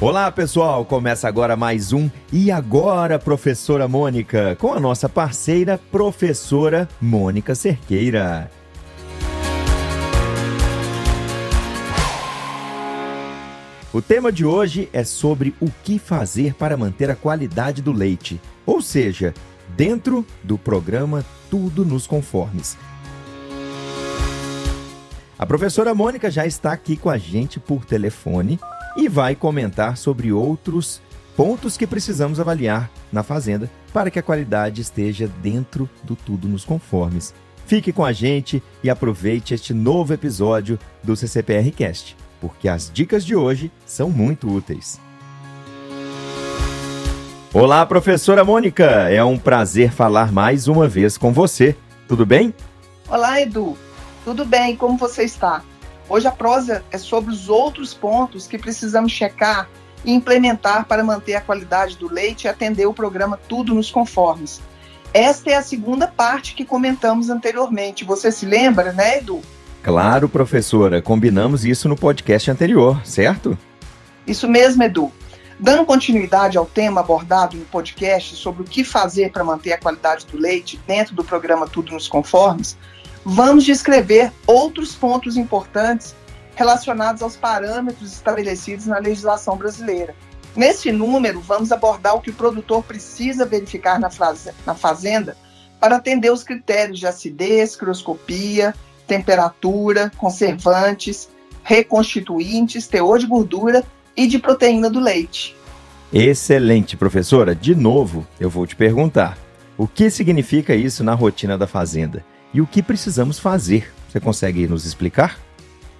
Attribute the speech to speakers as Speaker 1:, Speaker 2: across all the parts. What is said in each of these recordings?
Speaker 1: Olá, pessoal! Começa agora mais um E Agora, Professora Mônica, com a nossa parceira, professora Mônica Cerqueira. O tema de hoje é sobre o que fazer para manter a qualidade do leite, ou seja, dentro do programa Tudo nos Conformes. A professora Mônica já está aqui com a gente por telefone e vai comentar sobre outros pontos que precisamos avaliar na fazenda para que a qualidade esteja dentro do tudo nos conformes. Fique com a gente e aproveite este novo episódio do CCPR Cast, porque as dicas de hoje são muito úteis. Olá, professora Mônica, é um prazer falar mais uma vez com você. Tudo bem?
Speaker 2: Olá, Edu. Tudo bem? Como você está? Hoje a prosa é sobre os outros pontos que precisamos checar e implementar para manter a qualidade do leite e atender o programa Tudo nos Conformes. Esta é a segunda parte que comentamos anteriormente. Você se lembra, né, Edu?
Speaker 1: Claro, professora. Combinamos isso no podcast anterior, certo?
Speaker 2: Isso mesmo, Edu. Dando continuidade ao tema abordado no podcast sobre o que fazer para manter a qualidade do leite dentro do programa Tudo nos Conformes, vamos descrever outros pontos importantes relacionados aos parâmetros estabelecidos na legislação brasileira. Nesse número, vamos abordar o que o produtor precisa verificar na, na fazenda para atender os critérios de acidez, crioscopia, temperatura, conservantes, reconstituintes, teor de gordura e de proteína do leite.
Speaker 1: Excelente, professora. De novo, eu vou te perguntar: o que significa isso na rotina da fazenda? E o que precisamos fazer. Você consegue nos explicar?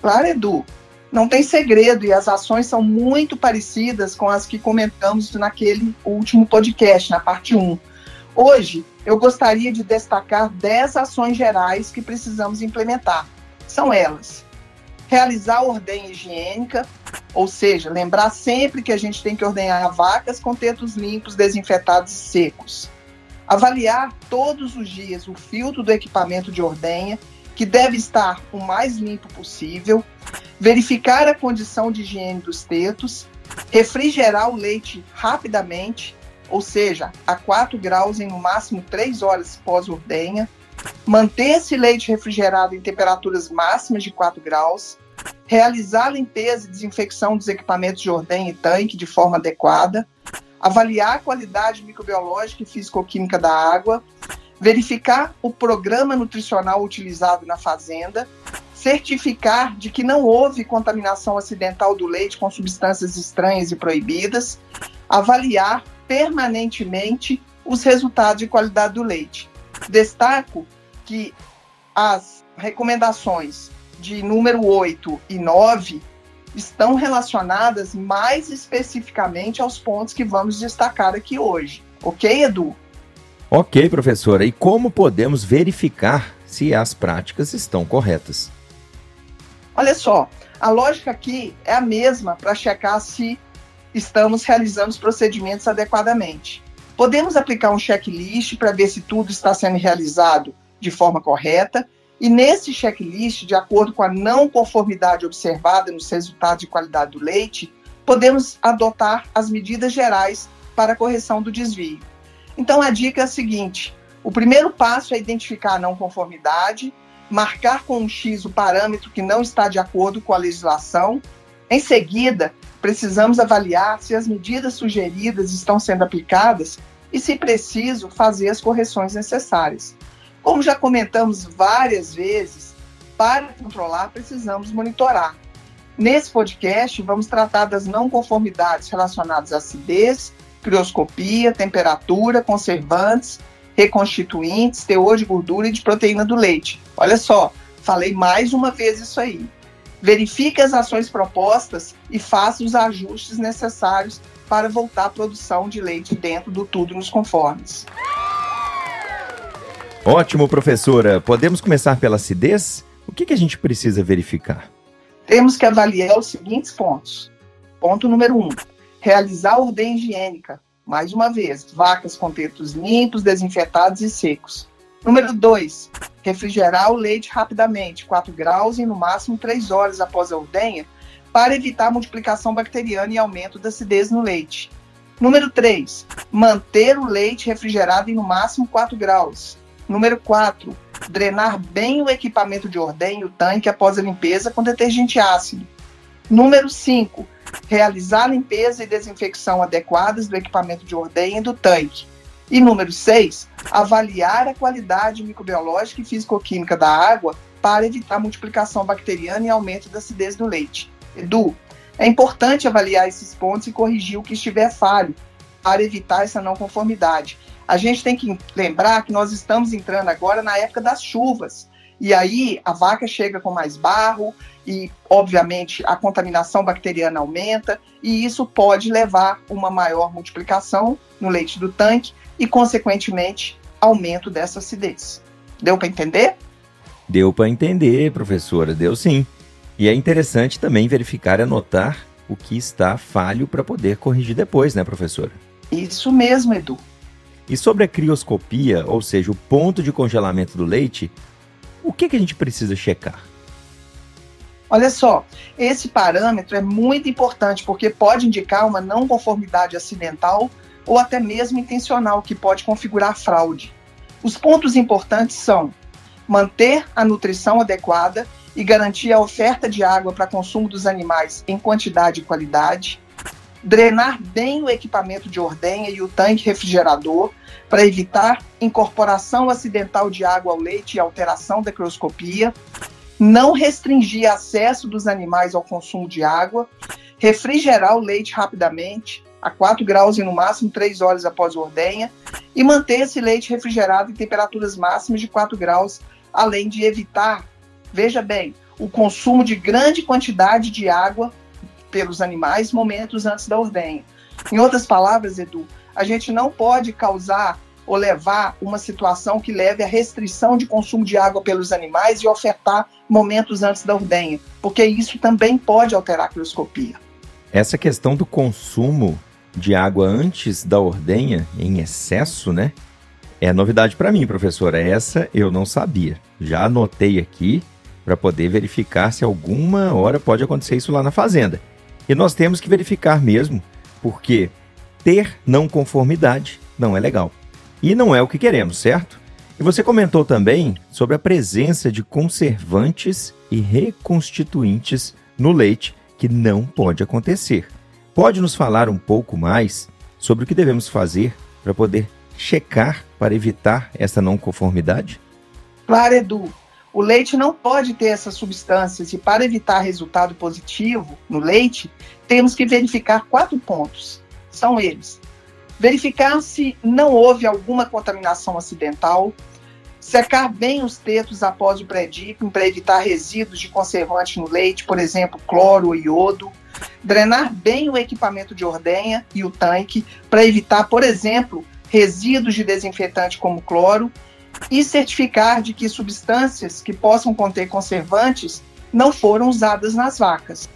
Speaker 2: Claro, Edu. Não tem segredo e as ações são muito parecidas com as que comentamos naquele último podcast, na parte 1. Hoje, eu gostaria de destacar 10 ações gerais que precisamos implementar. São elas: realizar a ordenha higiênica, ou seja, lembrar sempre que a gente tem que ordenhar vacas com tetos limpos, desinfetados e secos Avaliar todos os dias o filtro do equipamento de ordenha, que deve estar o mais limpo possível, verificar a condição de higiene dos tetos, refrigerar o leite rapidamente, ou seja, a 4 graus em no máximo 3 horas pós-ordenha, manter esse leite refrigerado em temperaturas máximas de 4 graus, realizar limpeza e desinfecção dos equipamentos de ordenha e tanque de forma adequada, avaliar a qualidade microbiológica e físico-química da água, verificar o programa nutricional utilizado na fazenda, certificar de que não houve contaminação acidental do leite com substâncias estranhas e proibidas, avaliar permanentemente os resultados de qualidade do leite. Destaco que as recomendações de número 8 e 9 estão relacionadas mais especificamente aos pontos que vamos destacar aqui hoje. Ok, Edu?
Speaker 1: Ok, professora. E como podemos verificar se as práticas estão corretas?
Speaker 2: Olha só, a lógica aqui é a mesma para checar se estamos realizando os procedimentos adequadamente. Podemos aplicar um checklist para ver se tudo está sendo realizado de forma correta e nesse checklist, de acordo com a não conformidade observada nos resultados de qualidade do leite, podemos adotar as medidas gerais para a correção do desvio. Então a dica é a seguinte: o primeiro passo é identificar a não conformidade, marcar com um X o parâmetro que não está de acordo com a legislação. Em seguida, precisamos avaliar se as medidas sugeridas estão sendo aplicadas e, se preciso, fazer as correções necessárias. Como já comentamos várias vezes, para controlar precisamos monitorar. Nesse podcast, vamos tratar das não conformidades relacionadas à acidez, crioscopia, temperatura, conservantes, reconstituintes, teor de gordura e de proteína do leite. Olha só, falei mais uma vez isso aí. Verifique as ações propostas e faça os ajustes necessários para voltar à produção de leite dentro do tudo nos conformes.
Speaker 1: Ótimo, professora. Podemos começar pela acidez? O que, que a gente precisa verificar?
Speaker 2: Temos que avaliar os seguintes pontos. Ponto número um: realizar a ordem higiênica. Mais uma vez, vacas com tetos limpos, desinfetados e secos. Número 2, refrigerar o leite rapidamente, 4 graus e no máximo 3 horas após a ordenha, para evitar multiplicação bacteriana e aumento da acidez no leite. Número 3, manter o leite refrigerado em no máximo 4 graus. Número 4, drenar bem o equipamento de ordem e o tanque após a limpeza com detergente ácido. Número 5, realizar limpeza e desinfecção adequadas do equipamento de ordem e do tanque. E número 6, avaliar a qualidade microbiológica e físico-química da água para evitar multiplicação bacteriana e aumento da acidez do leite. Edu, é importante avaliar esses pontos e corrigir o que estiver falho para evitar essa não conformidade. A gente tem que lembrar que nós estamos entrando agora na época das chuvas. E aí a vaca chega com mais barro e, obviamente, a contaminação bacteriana aumenta e isso pode levar uma maior multiplicação no leite do tanque e, consequentemente, aumento dessa acidez. Deu para entender?
Speaker 1: Deu para entender, professora, deu sim. E é interessante também verificar e anotar o que está falho para poder corrigir depois, né, professora?
Speaker 2: Isso mesmo, Edu.
Speaker 1: E sobre a crioscopia, ou seja, o ponto de congelamento do leite, o que, que a gente precisa checar?
Speaker 2: Olha só, esse parâmetro é muito importante porque pode indicar uma não conformidade acidental ou até mesmo intencional que pode configurar fraude. Os pontos importantes são manter a nutrição adequada e garantir a oferta de água para consumo dos animais em quantidade e qualidade, drenar bem o equipamento de ordenha e o tanque refrigerador para evitar incorporação acidental de água ao leite e alteração da crioscopia, não restringir acesso dos animais ao consumo de água, refrigerar o leite rapidamente, a 4 graus e no máximo 3 horas após a ordenha, e manter esse leite refrigerado em temperaturas máximas de 4 graus, além de evitar, veja bem, o consumo de grande quantidade de água pelos animais momentos antes da ordenha. Em outras palavras, Edu, a gente não pode causar ou levar uma situação que leve à restrição de consumo de água pelos animais e ofertar momentos antes da ordenha, porque isso também pode alterar a crioscopia.
Speaker 1: Essa questão do consumo de água antes da ordenha, em excesso, né? É novidade para mim, professora. Essa eu não sabia. Já anotei aqui para poder verificar se alguma hora pode acontecer isso lá na fazenda. E nós temos que verificar mesmo, porque ter não conformidade não é legal. E não é o que queremos, certo? E você comentou também sobre a presença de conservantes e reconstituintes no leite, que não pode acontecer. Pode nos falar um pouco mais sobre o que devemos fazer para poder checar para evitar essa não conformidade?
Speaker 2: Claro, Edu. O leite não pode ter essas substâncias e para evitar resultado positivo no leite, temos que verificar quatro pontos. São eles: verificar se não houve alguma contaminação acidental, secar bem os tetos após o pré-dipping para evitar resíduos de conservante no leite, por exemplo, cloro ou iodo, drenar bem o equipamento de ordenha e o tanque para evitar, por exemplo, resíduos de desinfetante como cloro e certificar de que substâncias que possam conter conservantes não foram usadas nas vacas.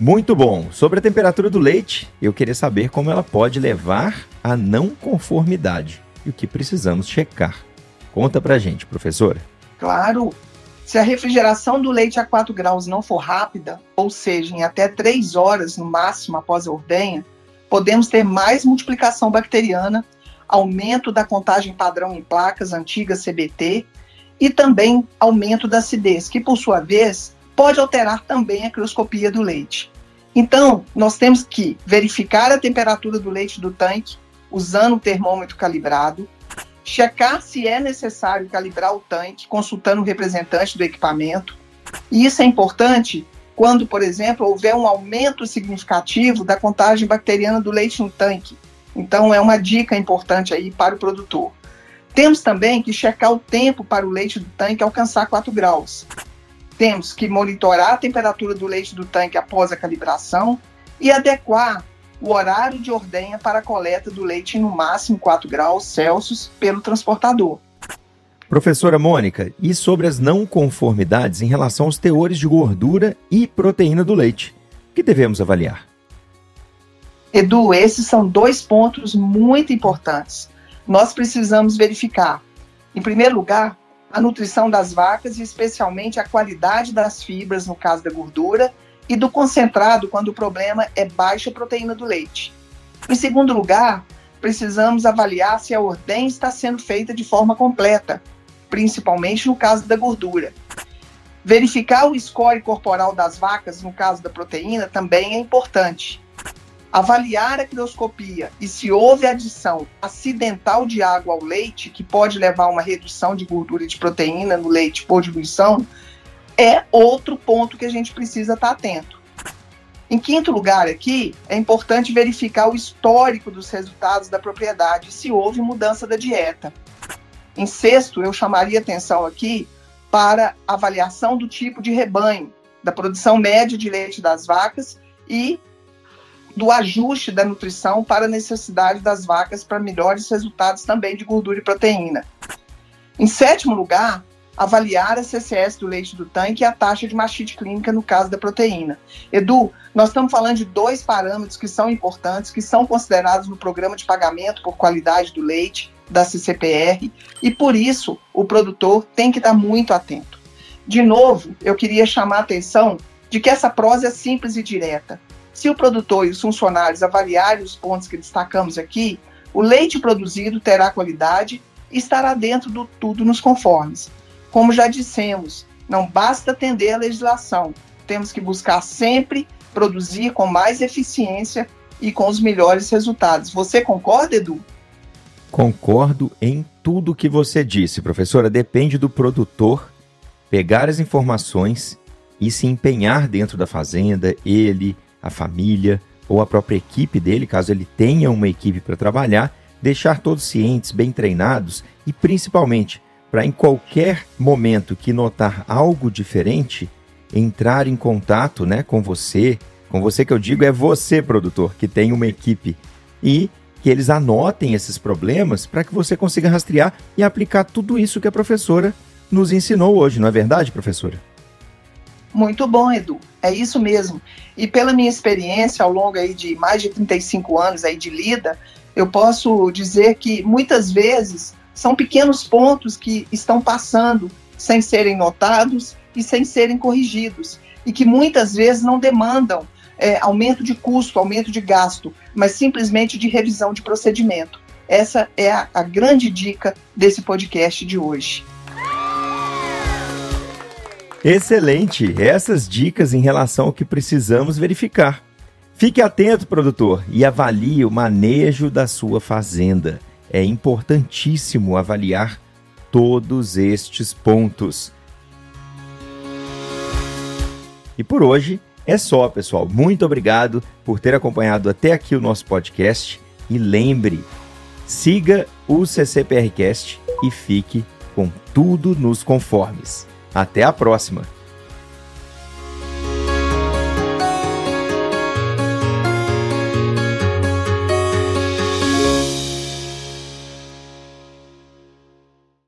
Speaker 1: Muito bom. Sobre a temperatura do leite, eu queria saber como ela pode levar à não conformidade e o que precisamos checar. Conta pra gente, professora.
Speaker 2: Claro. Se a refrigeração do leite a 4 graus não for rápida, ou seja, em até 3 horas no máximo após a ordenha, podemos ter mais multiplicação bacteriana aumento da contagem padrão em placas antigas CBT e também aumento da acidez, que por sua vez pode alterar também a crioscopia do leite. Então, nós temos que verificar a temperatura do leite do tanque usando o termômetro calibrado, checar se é necessário calibrar o tanque consultando o representante do equipamento. E isso é importante quando, por exemplo, houver um aumento significativo da contagem bacteriana do leite no tanque, então, é uma dica importante aí para o produtor. Temos também que checar o tempo para o leite do tanque alcançar 4 graus. Temos que monitorar a temperatura do leite do tanque após a calibração e adequar o horário de ordenha para a coleta do leite no máximo 4 graus Celsius pelo transportador.
Speaker 1: Professora Mônica, e sobre as não conformidades em relação aos teores de gordura e proteína do leite? O que devemos avaliar?
Speaker 2: Edu, esses são dois pontos muito importantes. Nós precisamos verificar, em primeiro lugar, a nutrição das vacas e especialmente a qualidade das fibras, no caso da gordura, e do concentrado quando o problema é baixa proteína do leite. Em segundo lugar, precisamos avaliar se a ordem está sendo feita de forma completa, principalmente no caso da gordura. Verificar o score corporal das vacas, no caso da proteína, também é importante. Avaliar a crioscopia e se houve adição acidental de água ao leite, que pode levar a uma redução de gordura e de proteína no leite por diluição, é outro ponto que a gente precisa estar atento. Em quinto lugar, aqui, é importante verificar o histórico dos resultados da propriedade, se houve mudança da dieta. Em sexto, eu chamaria atenção aqui para avaliação do tipo de rebanho, da produção média de leite das vacas e do ajuste da nutrição para a necessidade das vacas para melhores resultados também de gordura e proteína. Em sétimo lugar, avaliar a CCS do leite do tanque e a taxa de mastite clínica no caso da proteína. Edu, nós estamos falando de dois parâmetros que são importantes, que são considerados no programa de pagamento por qualidade do leite da CCPR, e por isso o produtor tem que estar muito atento. De novo, eu queria chamar a atenção de que essa prosa é simples e direta. Se o produtor e os funcionários avaliarem os pontos que destacamos aqui, o leite produzido terá qualidade e estará dentro do tudo nos conformes. Como já dissemos, não basta atender a legislação, temos que buscar sempre produzir com mais eficiência e com os melhores resultados. Você concorda, Edu?
Speaker 1: Concordo em tudo que você disse, professora. Depende do produtor pegar as informações e se empenhar dentro da fazenda, ele, a família ou a própria equipe dele, caso ele tenha uma equipe para trabalhar, deixar todos cientes, bem treinados e principalmente para em qualquer momento que notar algo diferente, entrar em contato, né, com você, com você que eu digo é você, produtor, que tem uma equipe e que eles anotem esses problemas para que você consiga rastrear e aplicar tudo isso que a professora nos ensinou hoje, não é verdade, professora?
Speaker 2: Muito bom, Edu. É isso mesmo. E pela minha experiência ao longo aí de mais de 35 anos aí de lida, eu posso dizer que muitas vezes são pequenos pontos que estão passando sem serem notados e sem serem corrigidos, e que muitas vezes não demandam é, aumento de custo, aumento de gasto, mas simplesmente de revisão de procedimento. Essa é a, a grande dica desse podcast de hoje.
Speaker 1: Excelente! Essas dicas em relação ao que precisamos verificar. Fique atento, produtor, e avalie o manejo da sua fazenda é importantíssimo avaliar todos estes pontos. E por hoje é só, pessoal. Muito obrigado por ter acompanhado até aqui o nosso podcast. E lembre, siga o CCPRcast e fique com tudo nos conformes. Até a próxima!